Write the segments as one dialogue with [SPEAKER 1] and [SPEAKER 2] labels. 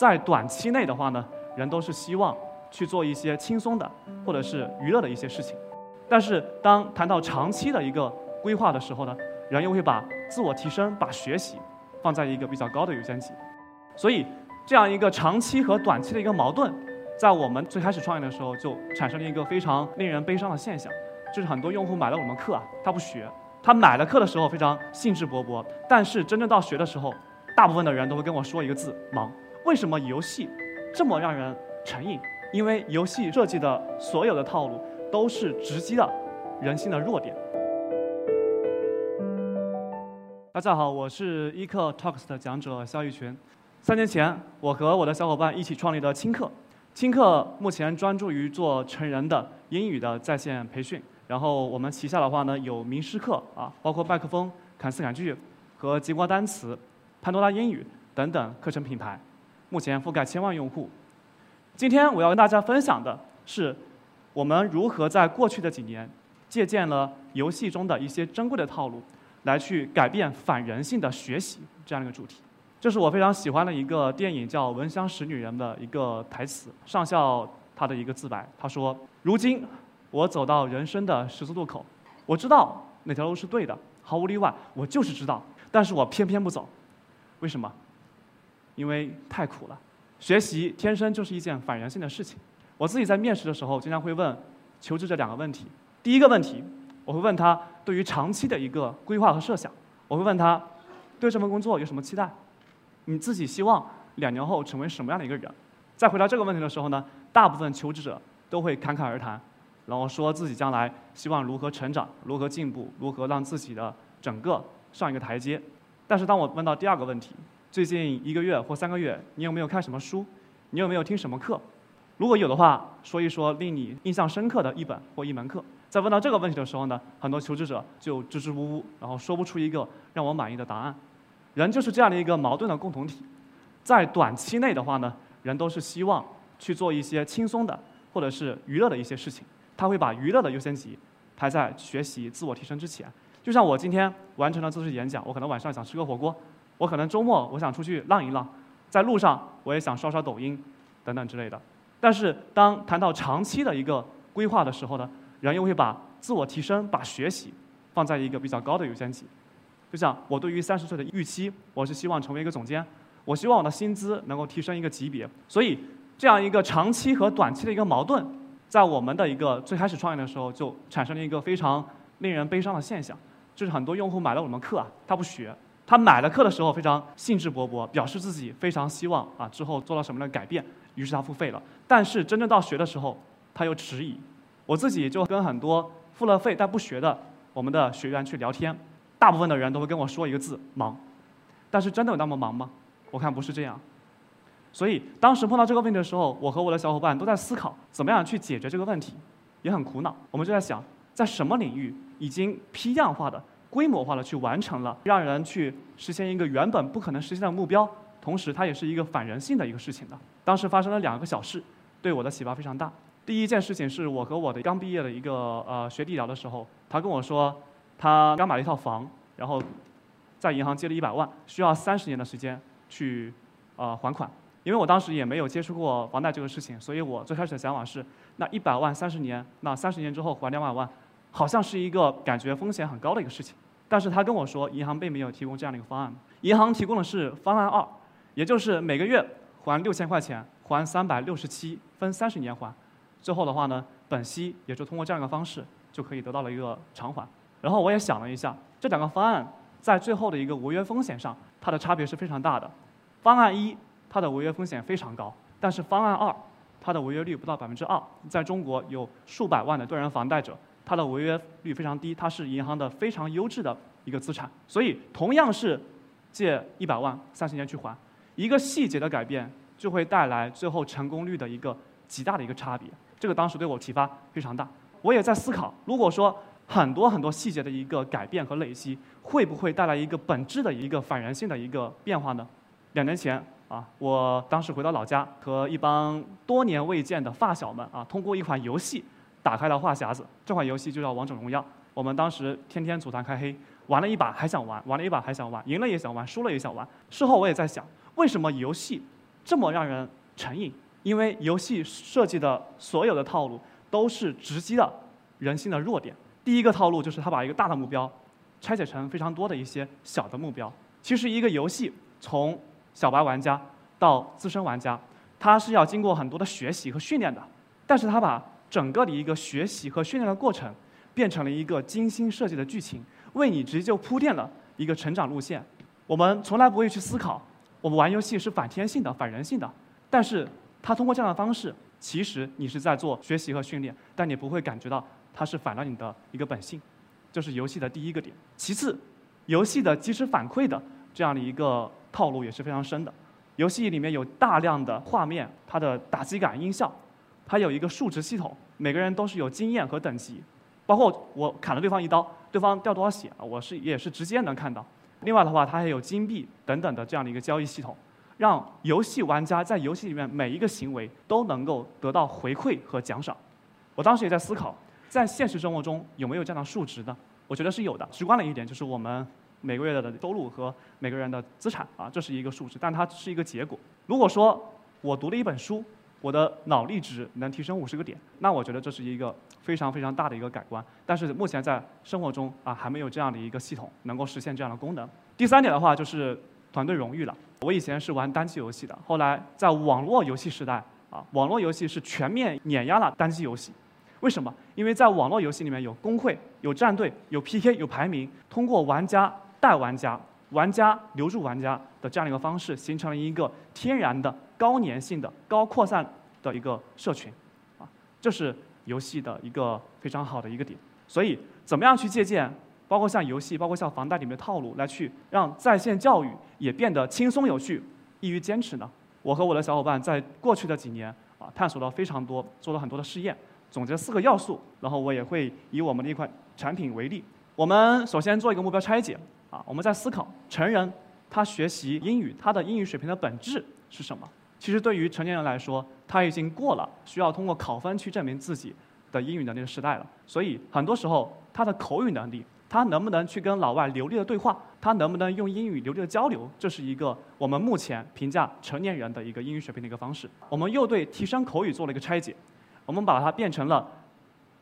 [SPEAKER 1] 在短期内的话呢，人都是希望去做一些轻松的或者是娱乐的一些事情，但是当谈到长期的一个规划的时候呢，人又会把自我提升、把学习放在一个比较高的优先级，所以这样一个长期和短期的一个矛盾，在我们最开始创业的时候就产生了一个非常令人悲伤的现象，就是很多用户买了我们课啊，他不学，他买了课的时候非常兴致勃勃，但是真正到学的时候，大部分的人都会跟我说一个字：忙。为什么游戏这么让人成瘾？因为游戏设计的所有的套路都是直击了人性的弱点。大家好，我是一课 Talks 的讲者肖玉群。三年前，我和我的小伙伴一起创立的轻课。轻课目前专注于做成人的英语的在线培训。然后我们旗下的话呢，有名师课啊，包括麦克风、侃思侃剧和极光单词、潘多拉英语等等课程品牌。目前覆盖千万用户。今天我要跟大家分享的是，我们如何在过去的几年借鉴了游戏中的一些珍贵的套路，来去改变反人性的学习这样一个主题。这是我非常喜欢的一个电影叫《闻香识女人》的一个台词，上校他的一个自白。他说：“如今我走到人生的十字路口，我知道哪条路是对的，毫无例外，我就是知道，但是我偏偏不走，为什么？”因为太苦了，学习天生就是一件反人性的事情。我自己在面试的时候，经常会问求职者两个问题。第一个问题，我会问他对于长期的一个规划和设想。我会问他对这份工作有什么期待？你自己希望两年后成为什么样的一个人？在回答这个问题的时候呢，大部分求职者都会侃侃而谈，然后说自己将来希望如何成长、如何进步、如何让自己的整个上一个台阶。但是当我问到第二个问题，最近一个月或三个月，你有没有看什么书？你有没有听什么课？如果有的话，说一说令你印象深刻的一本或一门课。在问到这个问题的时候呢，很多求职者就支支吾吾，然后说不出一个让我满意的答案。人就是这样的一个矛盾的共同体。在短期内的话呢，人都是希望去做一些轻松的或者是娱乐的一些事情，他会把娱乐的优先级排在学习、自我提升之前。就像我今天完成了这次演讲，我可能晚上想吃个火锅。我可能周末我想出去浪一浪，在路上我也想刷刷抖音，等等之类的。但是当谈到长期的一个规划的时候呢，人又会把自我提升、把学习放在一个比较高的优先级。就像我对于三十岁的预期，我是希望成为一个总监，我希望我的薪资能够提升一个级别。所以这样一个长期和短期的一个矛盾，在我们的一个最开始创业的时候就产生了一个非常令人悲伤的现象，就是很多用户买了我们课啊，他不学。他买了课的时候非常兴致勃勃，表示自己非常希望啊之后做到什么的改变，于是他付费了。但是真正到学的时候，他又迟疑。我自己就跟很多付了费但不学的我们的学员去聊天，大部分的人都会跟我说一个字：忙。但是真的有那么忙吗？我看不是这样。所以当时碰到这个问题的时候，我和我的小伙伴都在思考怎么样去解决这个问题，也很苦恼。我们就在想，在什么领域已经批量化的。规模化的去完成了，让人去实现一个原本不可能实现的目标，同时它也是一个反人性的一个事情的。当时发生了两个小事，对我的启发非常大。第一件事情是我和我的刚毕业的一个呃学弟聊的时候，他跟我说，他刚买了一套房，然后在银行借了一百万，需要三十年的时间去呃还款。因为我当时也没有接触过房贷这个事情，所以我最开始的想法是，那一百万三十年，那三十年之后还两百万。好像是一个感觉风险很高的一个事情，但是他跟我说，银行并没有提供这样的一个方案。银行提供的是方案二，也就是每个月还六千块钱，还三百六十七，分三十年还。最后的话呢，本息也就通过这样一个方式就可以得到了一个偿还。然后我也想了一下，这两个方案在最后的一个违约风险上，它的差别是非常大的。方案一，它的违约风险非常高，但是方案二，它的违约率不到百分之二。在中国有数百万的个人房贷者。它的违约率非常低，它是银行的非常优质的一个资产，所以同样是借一百万三十年去还，一个细节的改变就会带来最后成功率的一个极大的一个差别。这个当时对我启发非常大。我也在思考，如果说很多很多细节的一个改变和累积，会不会带来一个本质的一个反人性的一个变化呢？两年前啊，我当时回到老家，和一帮多年未见的发小们啊，通过一款游戏。打开了话匣子，这款游戏就叫《王者荣耀》。我们当时天天组团开黑，玩了一把还想玩，玩了一把还想玩，赢了也想玩，输了也想玩。事后我也在想，为什么游戏这么让人成瘾？因为游戏设计的所有的套路都是直击了人性的弱点。第一个套路就是他把一个大的目标拆解成非常多的一些小的目标。其实一个游戏从小白玩家到资深玩家，他是要经过很多的学习和训练的。但是他把整个的一个学习和训练的过程变成了一个精心设计的剧情，为你直接就铺垫了一个成长路线。我们从来不会去思考，我们玩游戏是反天性的、反人性的。但是它通过这样的方式，其实你是在做学习和训练，但你不会感觉到它是反了你的一个本性。这是游戏的第一个点。其次，游戏的及时反馈的这样的一个套路也是非常深的。游戏里面有大量的画面，它的打击感、音效，它有一个数值系统，每个人都是有经验和等级。包括我砍了对方一刀，对方掉多少血啊，我是也是直接能看到。另外的话，它还有金币等等的这样的一个交易系统，让游戏玩家在游戏里面每一个行为都能够得到回馈和奖赏。我当时也在思考，在现实生活中有没有这样的数值呢？我觉得是有的。直观的一点就是我们每个月的收入和每个人的资产啊，这是一个数值，但它是一个结果。如果说我读了一本书，我的脑力值能提升五十个点，那我觉得这是一个非常非常大的一个改观。但是目前在生活中啊，还没有这样的一个系统能够实现这样的功能。第三点的话就是团队荣誉了。我以前是玩单机游戏的，后来在网络游戏时代啊，网络游戏是全面碾压了单机游戏。为什么？因为在网络游戏里面有工会、有战队、有 PK、有排名，通过玩家带玩家、玩家留住玩家的这样一个方式，形成了一个天然的高粘性的、高扩散的一个社群，啊，这是游戏的一个非常好的一个点。所以，怎么样去借鉴，包括像游戏、包括像房贷里面的套路，来去让在线教育也变得轻松有趣、易于坚持呢？我和我的小伙伴在过去的几年啊，探索了非常多，做了很多的试验。总结四个要素，然后我也会以我们的一款产品为例。我们首先做一个目标拆解，啊，我们在思考成人他学习英语，他的英语水平的本质是什么？其实对于成年人来说，他已经过了需要通过考分去证明自己的英语能力的时代了。所以很多时候，他的口语能力，他能不能去跟老外流利的对话，他能不能用英语流利的交流，这是一个我们目前评价成年人的一个英语水平的一个方式。我们又对提升口语做了一个拆解。我们把它变成了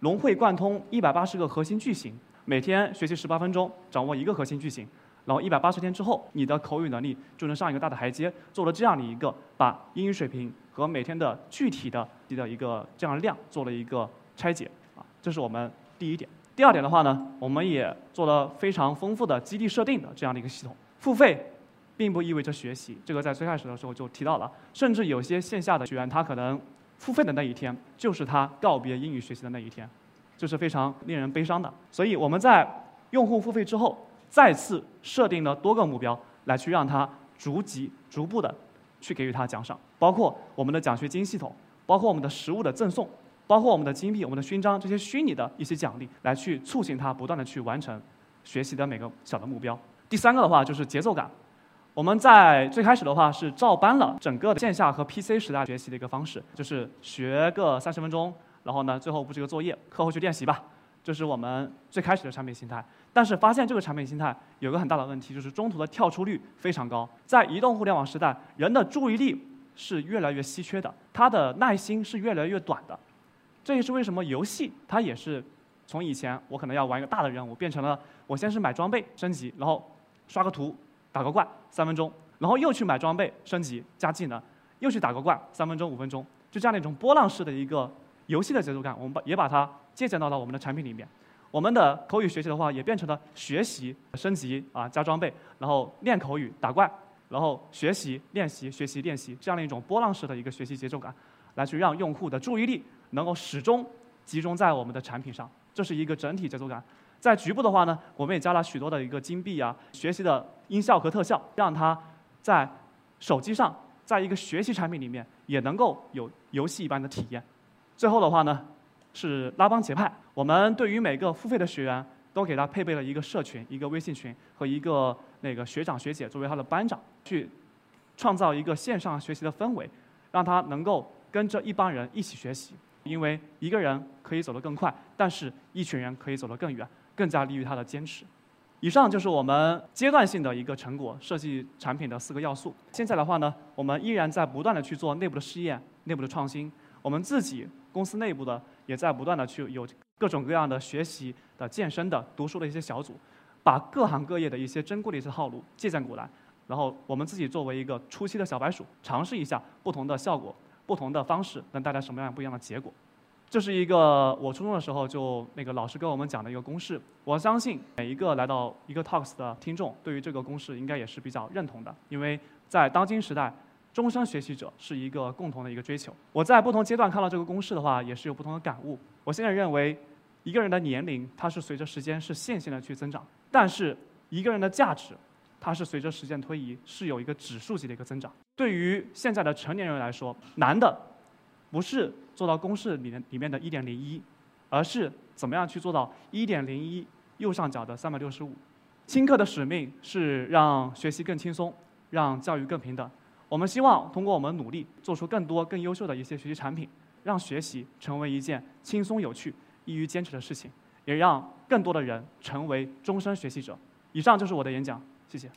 [SPEAKER 1] 融会贯通一百八十个核心句型，每天学习十八分钟，掌握一个核心句型，然后一百八十天之后，你的口语能力就能上一个大的台阶。做了这样的一个把英语水平和每天的具体的的一个这样量做了一个拆解啊，这是我们第一点。第二点的话呢，我们也做了非常丰富的基地设定的这样的一个系统。付费并不意味着学习，这个在最开始的时候就提到了，甚至有些线下的学员他可能。付费的那一天，就是他告别英语学习的那一天，这是非常令人悲伤的。所以我们在用户付费之后，再次设定了多个目标，来去让他逐级、逐步的去给予他奖赏，包括我们的奖学金系统，包括我们的实物的赠送，包括我们的金币、我们的勋章这些虚拟的一些奖励，来去促进他不断的去完成学习的每个小的目标。第三个的话就是节奏感。我们在最开始的话是照搬了整个线下和 PC 时代学习的一个方式，就是学个三十分钟，然后呢最后布置个作业，课后去练习吧，这是我们最开始的产品心态。但是发现这个产品心态有个很大的问题，就是中途的跳出率非常高。在移动互联网时代，人的注意力是越来越稀缺的，他的耐心是越来越短的。这也是为什么游戏它也是从以前我可能要玩一个大的任务，变成了我先是买装备升级，然后刷个图。打个怪三分钟，然后又去买装备升级加技能，又去打个怪三分钟五分钟，就这样的一种波浪式的一个游戏的节奏感，我们把也把它借鉴到了我们的产品里面。我们的口语学习的话，也变成了学习升级啊加装备，然后练口语打怪，然后学习练习学习练习这样的一种波浪式的一个学习节奏感，来去让用户的注意力能够始终集中在我们的产品上，这是一个整体节奏感。在局部的话呢，我们也加了许多的一个金币啊，学习的音效和特效，让它在手机上，在一个学习产品里面也能够有游戏一般的体验。最后的话呢，是拉帮结派，我们对于每个付费的学员都给他配备了一个社群、一个微信群和一个那个学长学姐作为他的班长，去创造一个线上学习的氛围，让他能够跟着一帮人一起学习。因为一个人可以走得更快，但是一群人可以走得更远。更加利于他的坚持。以上就是我们阶段性的一个成果，设计产品的四个要素。现在的话呢，我们依然在不断的去做内部的试验、内部的创新。我们自己公司内部的也在不断的去有各种各样的学习的、健身的、读书的一些小组，把各行各业的一些珍贵的一些套路借鉴过来，然后我们自己作为一个初期的小白鼠，尝试一下不同的效果、不同的方式能带来什么样不一样的结果。这是一个我初中的时候就那个老师跟我们讲的一个公式，我相信每一个来到一个 Talks 的听众，对于这个公式应该也是比较认同的，因为在当今时代，终身学习者是一个共同的一个追求。我在不同阶段看到这个公式的话，也是有不同的感悟。我现在认为，一个人的年龄它是随着时间是线性的去增长，但是一个人的价值，它是随着时间推移是有一个指数级的一个增长。对于现在的成年人来说，难的不是。做到公式里面里面的一点零一，而是怎么样去做到一点零一右上角的三百六十五。轻课的使命是让学习更轻松，让教育更平等。我们希望通过我们努力，做出更多更优秀的一些学习产品，让学习成为一件轻松有趣、易于坚持的事情，也让更多的人成为终身学习者。以上就是我的演讲，谢谢。